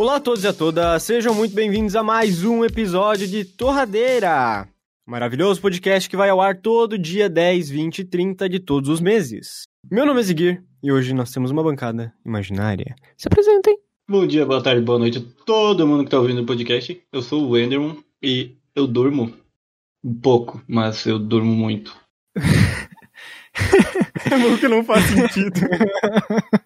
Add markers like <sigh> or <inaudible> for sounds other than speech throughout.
Olá a todos e a todas, sejam muito bem-vindos a mais um episódio de Torradeira. Maravilhoso podcast que vai ao ar todo dia 10, 20 e 30 de todos os meses. Meu nome é Ziguir e hoje nós temos uma bancada imaginária. Se apresentem. Bom dia, boa tarde, boa noite a todo mundo que tá ouvindo o podcast. Eu sou o Enderman e eu durmo um pouco, mas eu durmo muito. <laughs> é bom que não faz sentido. <laughs>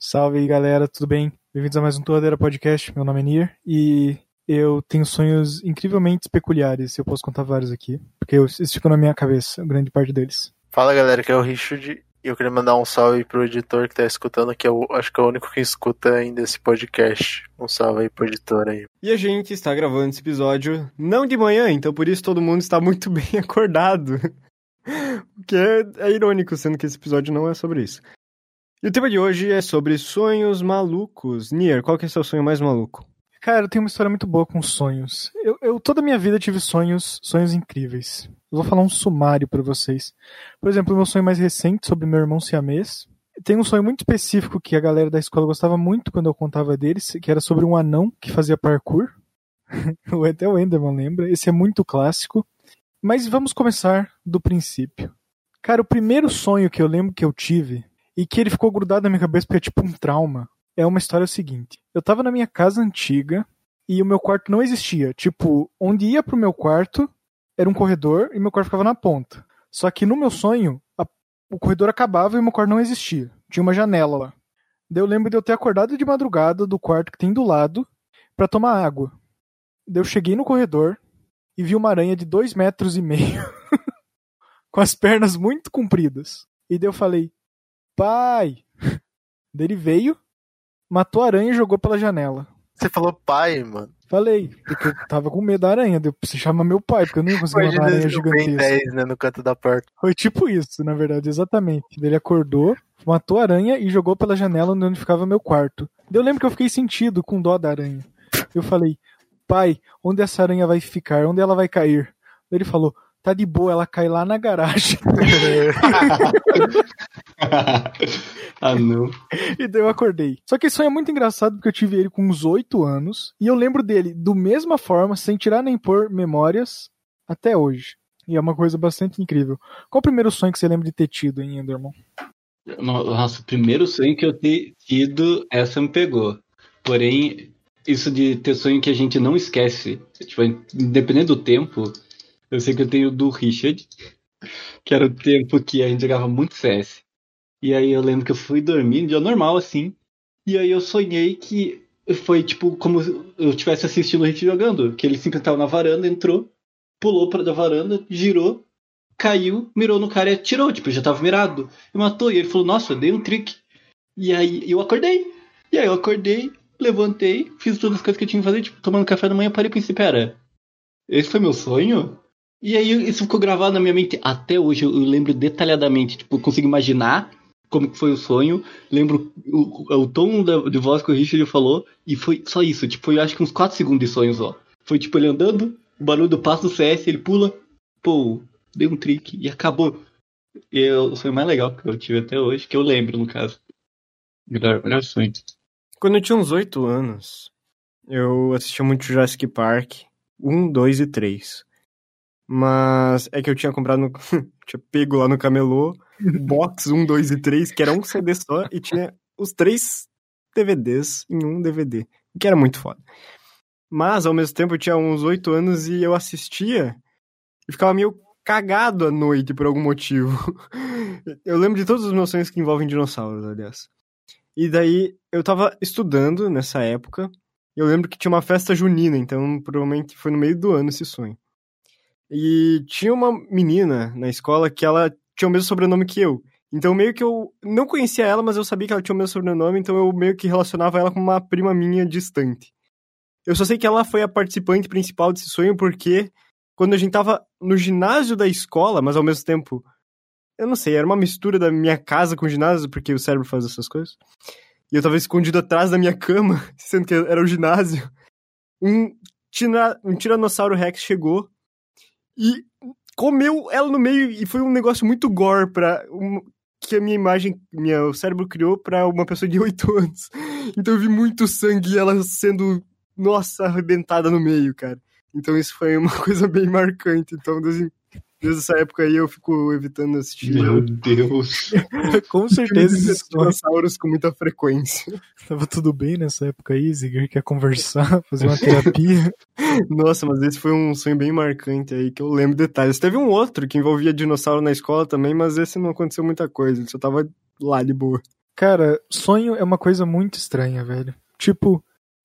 Salve aí, galera, tudo bem? Bem-vindos a mais um Torradeira Podcast. Meu nome é Nir e eu tenho sonhos incrivelmente peculiares. Eu posso contar vários aqui, porque eles ficam na minha cabeça, grande parte deles. Fala galera, que é o Richard e eu queria mandar um salve pro editor que tá escutando, que eu acho que é o único que escuta ainda esse podcast. Um salve aí pro editor aí. E a gente está gravando esse episódio não de manhã, então por isso todo mundo está muito <laughs> bem acordado. O que é, é irônico, sendo que esse episódio não é sobre isso. E o tema de hoje é sobre sonhos malucos. Nier, qual que é o seu sonho mais maluco? Cara, eu tenho uma história muito boa com sonhos. Eu, eu toda a minha vida tive sonhos, sonhos incríveis. Eu vou falar um sumário para vocês. Por exemplo, o meu sonho mais recente sobre meu irmão siamês. Tem um sonho muito específico que a galera da escola gostava muito quando eu contava deles, que era sobre um anão que fazia parkour. Até <laughs> o Enderman lembra. Esse é muito clássico. Mas vamos começar do princípio. Cara, o primeiro sonho que eu lembro que eu tive e que ele ficou grudado na minha cabeça porque é tipo um trauma. É uma história seguinte. Eu tava na minha casa antiga e o meu quarto não existia. Tipo, onde ia pro meu quarto era um corredor e meu quarto ficava na ponta. Só que no meu sonho, a, o corredor acabava e meu quarto não existia. Tinha uma janela lá. Daí eu lembro de eu ter acordado de madrugada do quarto que tem do lado para tomar água. Daí eu cheguei no corredor e vi uma aranha de dois metros e meio <laughs> com as pernas muito compridas. E daí eu falei, pai. Daí ele veio, matou a aranha e jogou pela janela. Você falou pai, mano. Falei, porque eu tava com medo da aranha. Deu se chama meu pai, porque eu não ia conseguir uma aranha gigantesca. 10, né, no canto da porta. Foi tipo isso, na verdade, exatamente. Ele acordou, matou a aranha e jogou pela janela onde ficava meu quarto. Eu lembro que eu fiquei sentido com dó da aranha. Eu falei, pai, onde essa aranha vai ficar? Onde ela vai cair? Ele falou, tá de boa, ela cai lá na garagem. <laughs> ah, não. E daí eu acordei. Só que esse sonho é muito engraçado porque eu tive ele com uns oito anos e eu lembro dele do mesma forma, sem tirar nem pôr memórias, até hoje. E é uma coisa bastante incrível. Qual o primeiro sonho que você lembra de ter tido, hein, Enderman? Nossa, o primeiro sonho que eu ter tido, essa me pegou. Porém, isso de ter sonho que a gente não esquece, tipo, independente do tempo, eu sei que eu tenho do Richard, que era o tempo que a gente jogava muito CS. E aí eu lembro que eu fui dormir, um dia normal assim. E aí eu sonhei que foi tipo como eu estivesse assistindo o Richard jogando. Que ele simplesmente estava na varanda, entrou, pulou para da varanda, girou, caiu, mirou no cara e atirou. Tipo, já tava mirado. E matou. E ele falou, nossa, eu dei um trick. E aí eu acordei. E aí eu acordei, levantei, fiz todas as coisas que eu tinha que fazer, tipo, tomando café da manhã, parei e pensei, pera, esse foi meu sonho? E aí isso ficou gravado na minha mente até hoje. Eu lembro detalhadamente, tipo, eu consigo imaginar como que foi o sonho. Lembro o, o tom da, de voz que o Richard falou e foi só isso. Tipo, foi acho que uns 4 segundos de sonho só. Foi tipo ele andando, o barulho do passo do CS, ele pula, pô, deu um trick e acabou. E é o sonho mais legal que eu tive até hoje, que eu lembro, no caso. Melhor, melhor sonho. Quando eu tinha uns 8 anos, eu assistia muito Jurassic Park 1, 2 e 3. Mas é que eu tinha comprado, no... <laughs> tinha pego lá no camelô, box 1, 2 e 3, que era um CD só, e tinha os três DVDs em um DVD, que era muito foda. Mas, ao mesmo tempo, eu tinha uns 8 anos e eu assistia e ficava meio cagado à noite por algum motivo. <laughs> Eu lembro de todos os meus sonhos que envolvem dinossauros, aliás. E daí, eu tava estudando nessa época, eu lembro que tinha uma festa junina, então provavelmente foi no meio do ano esse sonho. E tinha uma menina na escola que ela tinha o mesmo sobrenome que eu. Então meio que eu não conhecia ela, mas eu sabia que ela tinha o mesmo sobrenome, então eu meio que relacionava ela com uma prima minha distante. Eu só sei que ela foi a participante principal desse sonho porque quando a gente tava no ginásio da escola, mas ao mesmo tempo, eu não sei, era uma mistura da minha casa com o ginásio, porque o cérebro faz essas coisas. E eu tava escondido atrás da minha cama, <laughs> sendo que era o ginásio. Um, tina, um tiranossauro rex chegou e comeu ela no meio e foi um negócio muito gore pra um, que a minha imagem, meu cérebro criou pra uma pessoa de 8 <laughs> anos. Então eu vi muito sangue e ela sendo, nossa, arrebentada no meio, cara. Então isso foi uma <laughs> coisa bem marcante. Então, desde, desde essa época aí eu fico evitando assistir Meu Deus. <laughs> Com certeza esses dinossauros com muita frequência. Tava tudo bem nessa época aí, Ziger quer conversar, <laughs> fazer uma terapia. <laughs> Nossa, mas esse foi um sonho bem marcante aí, que eu lembro detalhes. Teve um outro que envolvia dinossauro na escola também, mas esse não aconteceu muita coisa, ele só tava lá de boa. Cara, sonho é uma coisa muito estranha, velho. Tipo,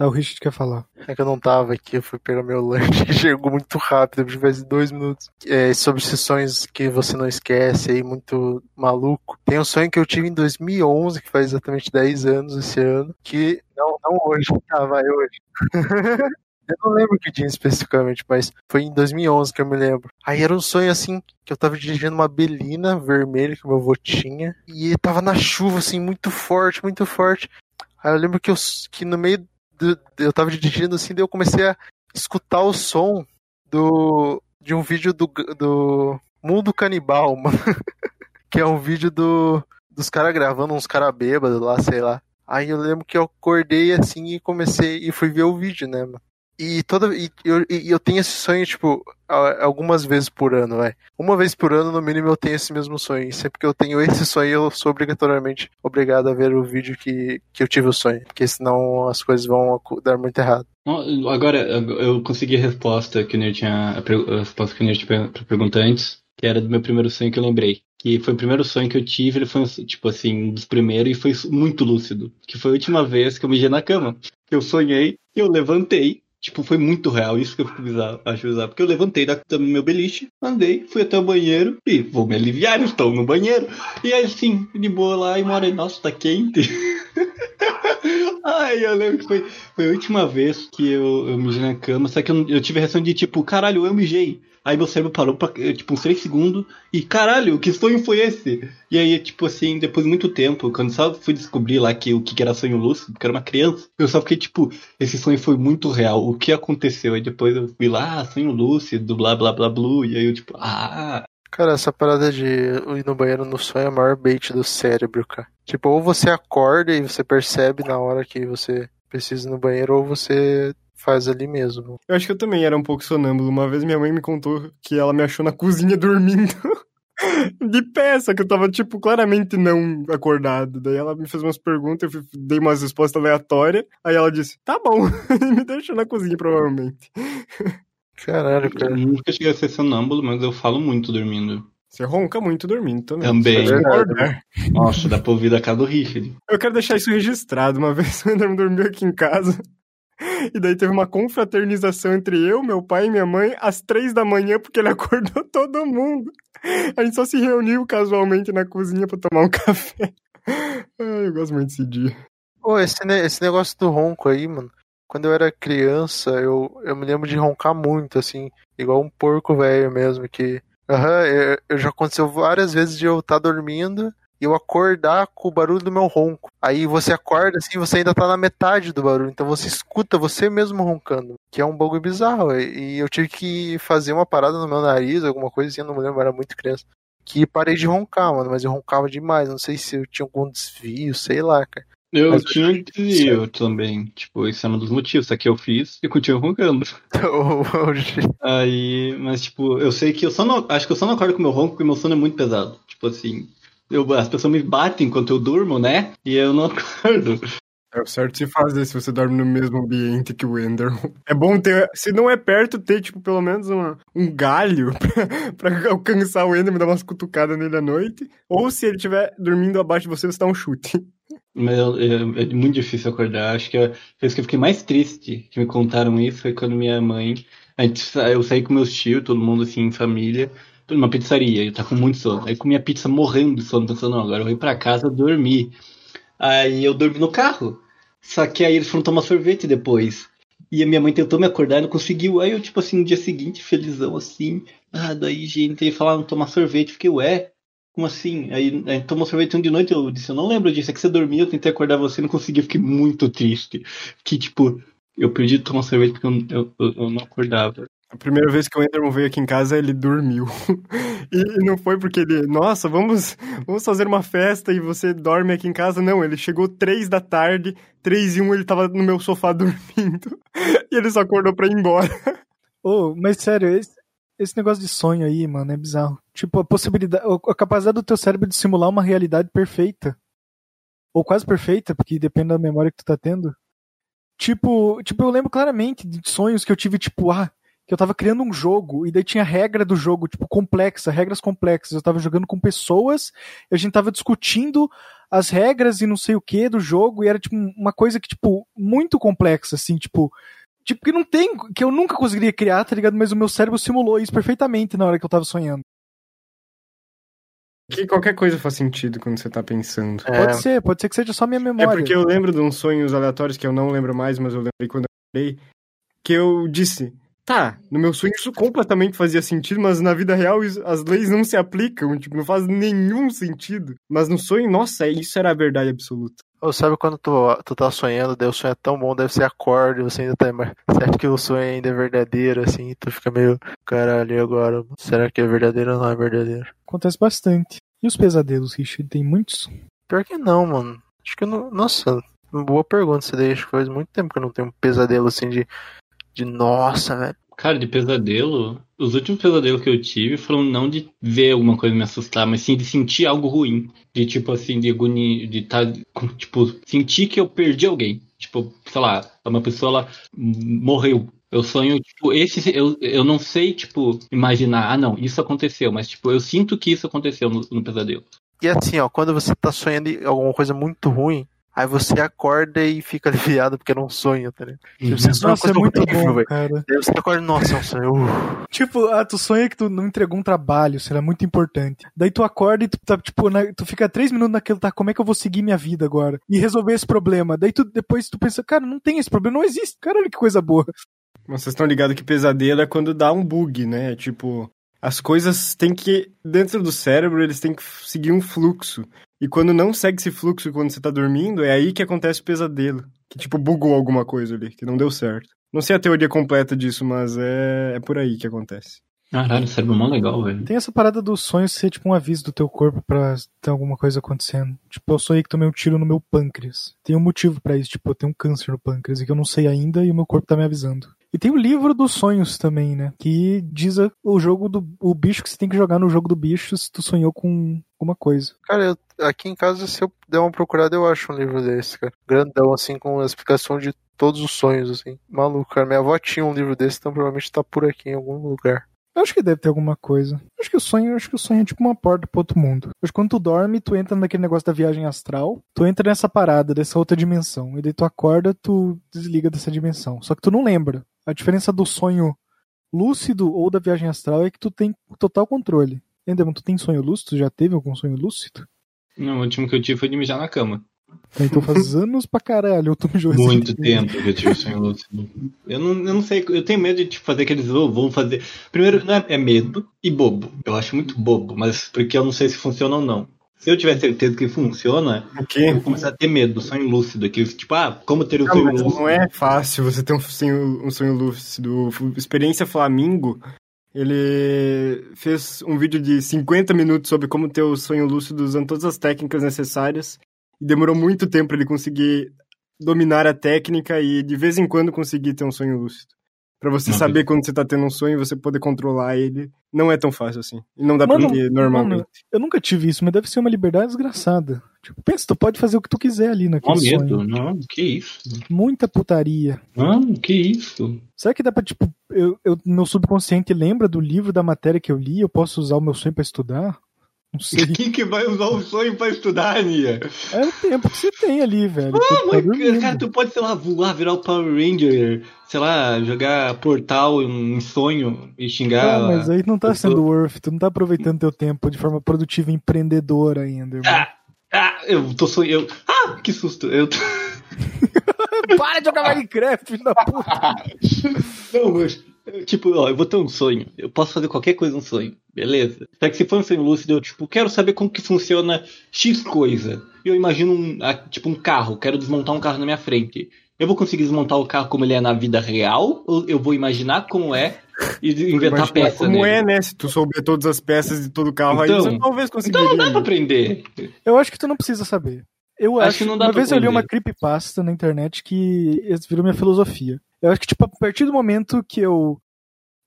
ah, o Richard quer falar. É que eu não tava aqui, eu fui pegar meu lanche <laughs> e chegou muito rápido, que faz dois minutos. É, sobre sonhos que você não esquece aí, muito maluco. Tem um sonho que eu tive em 2011, que faz exatamente 10 anos esse ano, que não, não hoje, <laughs> ah, vai hoje. <laughs> eu não lembro que dia especificamente, mas foi em 2011 que eu me lembro. Aí era um sonho assim, que eu tava dirigindo uma belina vermelha que meu avô tinha, e tava na chuva assim, muito forte, muito forte. Aí eu lembro que, eu, que no meio eu tava dirigindo assim, daí eu comecei a escutar o som do de um vídeo do, do Mundo Canibal, mano. <laughs> que é um vídeo do dos caras gravando uns caras bêbados lá, sei lá. Aí eu lembro que eu acordei assim e comecei e fui ver o vídeo, né, mano. E toda e eu, e eu tenho esse sonho tipo algumas vezes por ano, vai. Uma vez por ano no mínimo eu tenho esse mesmo sonho. E sempre que eu tenho esse sonho eu sou obrigatoriamente obrigado a ver o vídeo que, que eu tive o sonho, porque senão as coisas vão dar muito errado. Agora, eu consegui a resposta que o Nerd tinha. A resposta que o Nerd tinha pra pergunta antes, que era do meu primeiro sonho que eu lembrei. Que foi o primeiro sonho que eu tive, ele foi, tipo assim, um dos primeiros e foi muito lúcido. Que foi a última vez que eu mijei na cama. Eu sonhei, eu levantei. Tipo, foi muito real, isso que eu fico bizarro, acho bizarro. Porque eu levantei da, do meu beliche, andei, fui até o banheiro e vou me aliviar, estou no banheiro. E aí, assim, de boa lá e mora, nossa, tá quente. Ai, eu lembro que foi, foi a última vez que eu, eu mijei na cama, só que eu, eu tive a reação de tipo, caralho, eu mijei. Aí meu cérebro parou pra, eh, tipo, uns 3 segundos e caralho, que sonho foi esse? E aí, tipo assim, depois de muito tempo, quando só fui descobrir lá que o que era sonho lúcido, porque era uma criança, eu só fiquei tipo, esse sonho foi muito real, o que aconteceu? Aí depois eu fui lá, ah, sonho lúcido, blá blá blá blá, e aí eu tipo, ah, Cara, essa parada de ir no banheiro no sonho é o maior bait do cérebro, cara. Tipo, ou você acorda e você percebe na hora que você precisa ir no banheiro, ou você faz ali mesmo. Eu acho que eu também era um pouco sonâmbulo. Uma vez minha mãe me contou que ela me achou na cozinha <laughs> dormindo. De só que eu tava, tipo, claramente não acordado. Daí ela me fez umas perguntas, eu dei umas respostas aleatórias. Aí ela disse, tá bom. E <laughs> me deixou na cozinha, provavelmente. <laughs> Caralho, eu cara. nunca cheguei a ser sonâmbulo, mas eu falo muito dormindo. Você ronca muito dormindo também. Também. Acordar. <laughs> Nossa, dá pra ouvir da casa do Richard. Eu quero deixar isso registrado. Uma <laughs> vez o André dormiu aqui em casa. E daí teve uma confraternização entre eu, meu pai e minha mãe às três da manhã, porque ele <laughs> acordou todo mundo. A gente só se reuniu casualmente na cozinha pra tomar um café. Ai, eu gosto muito desse dia. Pô, esse, esse negócio do ronco aí, mano. Quando eu era criança, eu, eu me lembro de roncar muito, assim, igual um porco velho mesmo, que. Aham, eu, eu já aconteceu várias vezes de eu estar dormindo e eu acordar com o barulho do meu ronco. Aí você acorda assim, você ainda tá na metade do barulho, então você escuta você mesmo roncando, que é um bagulho bizarro. E eu tive que fazer uma parada no meu nariz, alguma coisa assim, eu não me lembro, eu era muito criança. Que parei de roncar, mano, mas eu roncava demais. Não sei se eu tinha algum desvio, sei lá, cara. Eu Mas- tinha um desvio também. Tipo, esse é um dos motivos. Só que eu fiz e continuo roncando. <laughs> Aí, mas tipo, eu sei que eu só não. Acho que eu só não acordo com meu ronco porque meu sono é muito pesado. Tipo assim. Eu, as pessoas me batem enquanto eu durmo, né? E eu não <laughs> acordo. É o certo se fazer se você dorme no mesmo ambiente que o Ender. É bom ter, se não é perto, ter, tipo, pelo menos uma, um galho <laughs> pra, pra alcançar o Ender e dar umas cutucadas nele à noite. Ou se ele estiver dormindo abaixo de você, você dá um chute. Mas eu- é, muito difícil acordar. Acho que a vez que eu fiquei mais triste que me contaram isso foi quando minha mãe. A gente, eu saí com meus tios, todo mundo assim, em família, numa pizzaria. Eu tava com muito sono. Aí comi a pizza morrendo de sono, pensando, não, agora eu vou ir pra casa dormir. Aí eu dormi no carro. Só que aí eles foram tomar sorvete depois. E a minha mãe tentou me acordar e não conseguiu. Aí eu, tipo assim, no dia seguinte, felizão assim. Ah, daí, gente, aí falaram tomar sorvete. Fiquei, ué, como assim? Aí, aí tomou sorvete um de noite, eu disse, eu não lembro disso, é que você dormia, eu tentei acordar você, não consegui, eu fiquei muito triste. Que, tipo, eu perdi de tomar sorvete porque eu, eu, eu- eu não acordava. A primeira vez que o Enderman veio aqui em casa, ele dormiu. <laughs> e não foi porque ele, nossa, vamos, vamos fazer uma festa e você dorme aqui em casa. Não, ele chegou três da tarde, três e um, ele tava no meu sofá <laughs> dormindo. e ele só acordou pra ir embora. Ô, oh, mas sério, esse, esse negócio de sonho aí, mano, é bizarro. Tipo, a possibilidade, a capacidade do teu cérebro de simular uma realidade perfeita. Ou quase perfeita, porque depende da memória que tu tá tendo. Tipo, tipo, eu lembro claramente de sonhos que eu tive, tipo, ah, que eu tava criando um jogo e daí tinha regra do jogo, tipo, complexa, regras complexas. Eu tava jogando com pessoas, e a gente tava discutindo as regras e não sei o que do jogo, e era, tipo, uma coisa que, tipo, muito complexa, assim, tipo. Tipo, que não tem. que eu nunca conseguiria criar, tá ligado? Mas o meu cérebro simulou isso perfeitamente na hora que eu tava sonhando. Que qualquer coisa faz sentido quando você tá pensando. É. Pode ser, pode ser que seja só minha memória. É porque eu lembro de uns sonhos aleatórios que eu não lembro mais, mas eu lembrei quando eu lembrei, que eu disse, Tá, no meu sonho isso completamente fazia sentido, mas na vida real as leis não se aplicam, tipo, não faz nenhum sentido. Mas no sonho, nossa, isso era a verdade absoluta. Ou sabe quando tu, tu tá sonhando, daí o sonho é tão bom, deve ser acorde, você ainda tá. Acha que o sonho ainda é verdadeiro, assim, tu fica meio. Caralho, agora? Será que é verdadeiro ou não é verdadeiro? Acontece bastante. E os pesadelos, Richard? Tem muitos? Pior que não, mano. Acho que não. Nossa, boa pergunta você daí. Acho que faz muito tempo que eu não tenho um pesadelo assim de de nossa, velho. Cara, de pesadelo, os últimos pesadelos que eu tive foram não de ver alguma coisa me assustar, mas sim de sentir algo ruim. De tipo assim, de agonia, de tá, tipo, sentir que eu perdi alguém. Tipo, sei lá, uma pessoa ela morreu. Eu sonho, tipo, esse, eu, eu não sei, tipo, imaginar, ah não, isso aconteceu, mas tipo, eu sinto que isso aconteceu no, no pesadelo. E assim, ó, quando você tá sonhando alguma coisa muito ruim, Aí você acorda e fica <laughs> aliviado porque era um sonho, tá ligado? Uhum. Você sonha nossa, é muito horrível, bom, cara. Aí você acorda, nossa, é um sonho. Uh. Tipo, ah, tu sonha que tu não entregou um trabalho, será muito importante. Daí tu acorda e tu tá, tipo, na, tu fica três minutos naquele, tá, como é que eu vou seguir minha vida agora? E resolver esse problema. Daí tu, depois tu pensa, cara, não tem esse problema, não existe. Caralho, que coisa boa. Vocês estão ligados que pesadelo é quando dá um bug, né? Tipo, as coisas têm que, dentro do cérebro, eles têm que seguir um fluxo. E quando não segue esse fluxo quando você tá dormindo, é aí que acontece o pesadelo. Que tipo, bugou alguma coisa ali, que não deu certo. Não sei a teoria completa disso, mas é, é por aí que acontece. Caralho, cérebro é mó legal, velho. Tem essa parada do sonho ser tipo um aviso do teu corpo pra ter alguma coisa acontecendo. Tipo, eu sonhei que tomei um tiro no meu pâncreas. Tem um motivo para isso, tipo, eu tenho um câncer no pâncreas e que eu não sei ainda e o meu corpo tá me avisando. E tem o livro dos sonhos também, né? Que diz o jogo do o bicho que você tem que jogar no jogo do bicho se tu sonhou com alguma coisa. Cara, eu, aqui em casa, se eu der uma procurada, eu acho um livro desse, cara. Grandão, assim, com a explicação de todos os sonhos, assim. Maluco, cara. Minha avó tinha um livro desse, então provavelmente tá por aqui em algum lugar. Eu acho que deve ter alguma coisa. Acho que o sonho, acho que o sonho é tipo uma porta pro outro mundo. Acho que quando tu dorme, tu entra naquele negócio da viagem astral, tu entra nessa parada, dessa outra dimensão. E daí tu acorda, tu desliga dessa dimensão. Só que tu não lembra. A diferença do sonho lúcido ou da viagem astral é que tu tem total controle. Enderman, tu tem sonho lúcido? Já teve algum sonho lúcido? Não, o último que eu tive foi de mijar na cama. Então faz <laughs> anos pra caralho eu tô. Muito tempo que eu tive sonho lúcido. Eu não, eu não sei, eu tenho medo de tipo, fazer aqueles oh, vão fazer. Primeiro, não é, é medo e bobo. Eu acho muito bobo, mas porque eu não sei se funciona ou não. Se eu tiver certeza que funciona, eu vou começar a ter medo do sonho lúcido. Que, tipo, ah, como ter o um sonho lúcido? Não é fácil você ter um sonho, um sonho lúcido. Experiência Flamingo, ele fez um vídeo de 50 minutos sobre como ter o sonho lúcido usando todas as técnicas necessárias. E demorou muito tempo para ele conseguir dominar a técnica e de vez em quando conseguir ter um sonho lúcido. Pra você saber quando você tá tendo um sonho e você poder controlar ele, não é tão fácil assim. E não dá mano, pra ter normalmente. Mano, eu nunca tive isso, mas deve ser uma liberdade desgraçada. Tipo, pensa, tu pode fazer o que tu quiser ali naquele oh, medo, sonho. Não, que isso. Muita putaria. Não, que isso. Será que dá pra, tipo, eu, eu, meu subconsciente lembra do livro, da matéria que eu li, eu posso usar o meu sonho para estudar? Não sei. Quem que vai usar o sonho pra estudar, Nia? É o tempo que você tem ali, velho. Ah, mas, tá cara, tu pode, sei lá, voar, virar o Power Ranger, sei lá, jogar portal em sonho e xingar. Ah, mas aí não tá sendo worth, tu não tá aproveitando teu tempo de forma produtiva e empreendedora ainda, irmão. Ah, ah eu tô sonhando. Ah, que susto. Eu tô... <laughs> Para de jogar Minecraft, filho da puta. <laughs> não, mas Tipo, ó, eu vou ter um sonho. Eu posso fazer qualquer coisa um sonho, beleza? Só que se for um sonho lúcido, eu, tipo, quero saber como que funciona X coisa. E eu imagino, um, tipo, um carro. Quero desmontar um carro na minha frente. eu vou conseguir desmontar o carro como ele é na vida real, ou eu vou imaginar como é e inventar Imagina peça Como nele? é, né? Se tu souber todas as peças de todo o carro aí, Então- você talvez Então conseguiria. não dá pra aprender. Eu acho que tu não precisa saber. Eu Acho acho, que não dá uma vez eu li uma creepypasta na internet que virou minha filosofia. Eu acho que, tipo, a partir do momento que eu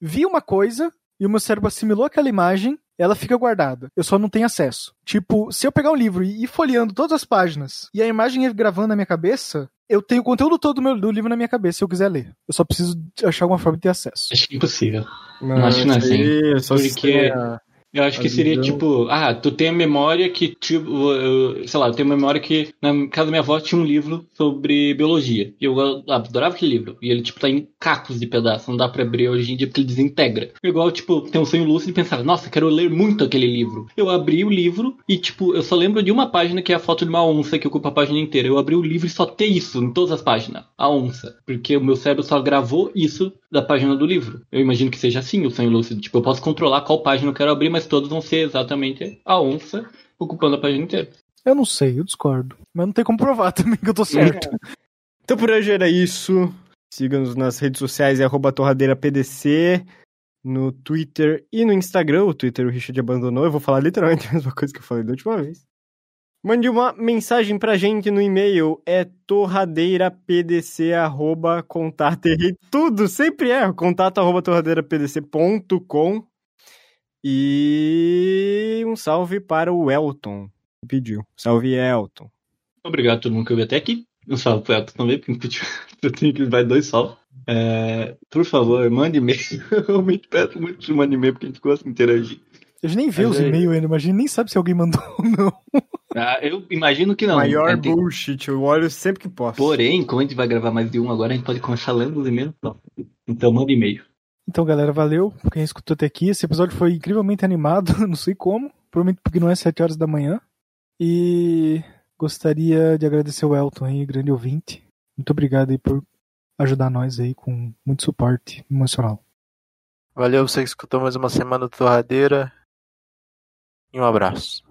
vi uma coisa e o meu cérebro assimilou aquela imagem, ela fica guardada. Eu só não tenho acesso. Tipo, se eu pegar um livro e ir folheando todas as páginas e a imagem ir gravando na minha cabeça, eu tenho o conteúdo todo do, meu, do livro na minha cabeça se eu quiser ler. Eu só preciso achar alguma forma de ter acesso. Acho que é impossível. Não, acho que não é aí é só Porque- sistema- Eu acho que A seria visão. tipo, ah, tu tem a memória que, tipo, eu- sei lá, eu tenho a memória que na casa da minha avó tinha um livro sobre biologia. E eu adorava aquele livro. E ele, tipo, tá em cacos de pedaços. Não dá pra abrir hoje em dia porque ele desintegra. Igual, tipo, tem um sonho lúcido e pensar, nossa, quero ler muito aquele livro. Eu abri o livro e, tipo, eu só lembro de uma página que é a foto de uma onça que ocupa a página inteira. Eu abri o livro e só tem isso em todas as páginas. A onça. Porque o meu cérebro só gravou isso da página do livro. Eu imagino que seja assim o sonho lúcido. Tipo, eu posso controlar qual página eu quero abrir, mas todos vão ser exatamente a onça ocupando a página inteira. Eu não sei, eu discordo. Mas não tem como provar <laughs> também que eu tô certo. Então por hoje era isso. Siga-nos nas redes sociais, é arroba torradeirapdc, no Twitter e no Instagram. O Twitter o Richard abandonou. Eu vou falar literalmente <laughs> a mesma coisa que eu falei da última vez. Mande uma mensagem pra gente no e-mail, é torradeirapdc, arroba contato, errei tudo, sempre é, contato arroba torradeirapdc.com e um salve para o Elton, que pediu. Salve, Elton. Obrigado a todo mundo que veio até aqui. Um salve pro Elton também, porque <laughs> eu tenho que vai dois salve. É, por favor, mande e-mail. <laughs> Eu realmente peço muito que mande e-mail, porque a gente gosta de interagir. A gente nem vê Mas os aí- e-mails ainda, mas a gente nem sabe se alguém mandou ou não. <laughs> Ah, eu imagino que não. Maior É, tem- bullshit, eu olho sempre que posso. Porém, como a gente vai gravar mais de um agora, a gente pode começar lendo os e-mails. Então manda e-mail. Então, galera, valeu quem escutou até aqui. Esse episódio foi incrivelmente animado, <laughs> não sei como. Provavelmente porque não é 7 horas da manhã. E gostaria de agradecer o Elton aí, grande ouvinte. Muito obrigado aí por ajudar nós aí com muito suporte emocional. Valeu você que escutou mais uma semana do Torradeira. E um abraço.